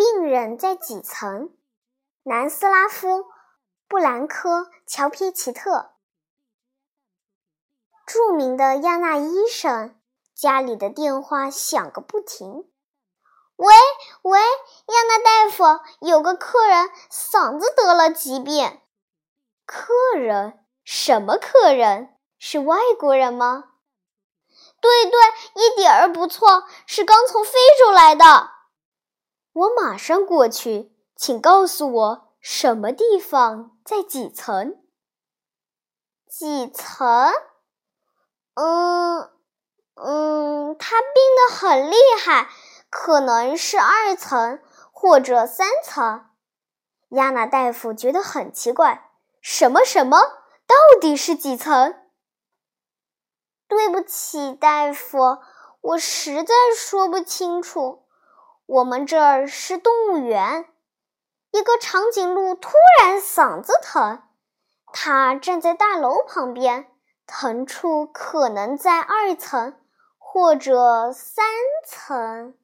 病人在几层？南斯拉夫布兰科乔皮奇特，著名的亚纳医生，家里的电话响个不停。喂喂，亚纳大夫，有个客人嗓子得了疾病。客人？什么客人？是外国人吗？对对，一点儿不错，是刚从非洲来的。我马上过去，请告诉我什么地方在几层？几层？嗯嗯，他病得很厉害，可能是二层或者三层。亚娜大夫觉得很奇怪，什么什么？到底是几层？对不起，大夫，我实在说不清楚。我们这儿是动物园。一个长颈鹿突然嗓子疼，它站在大楼旁边，疼处可能在二层或者三层。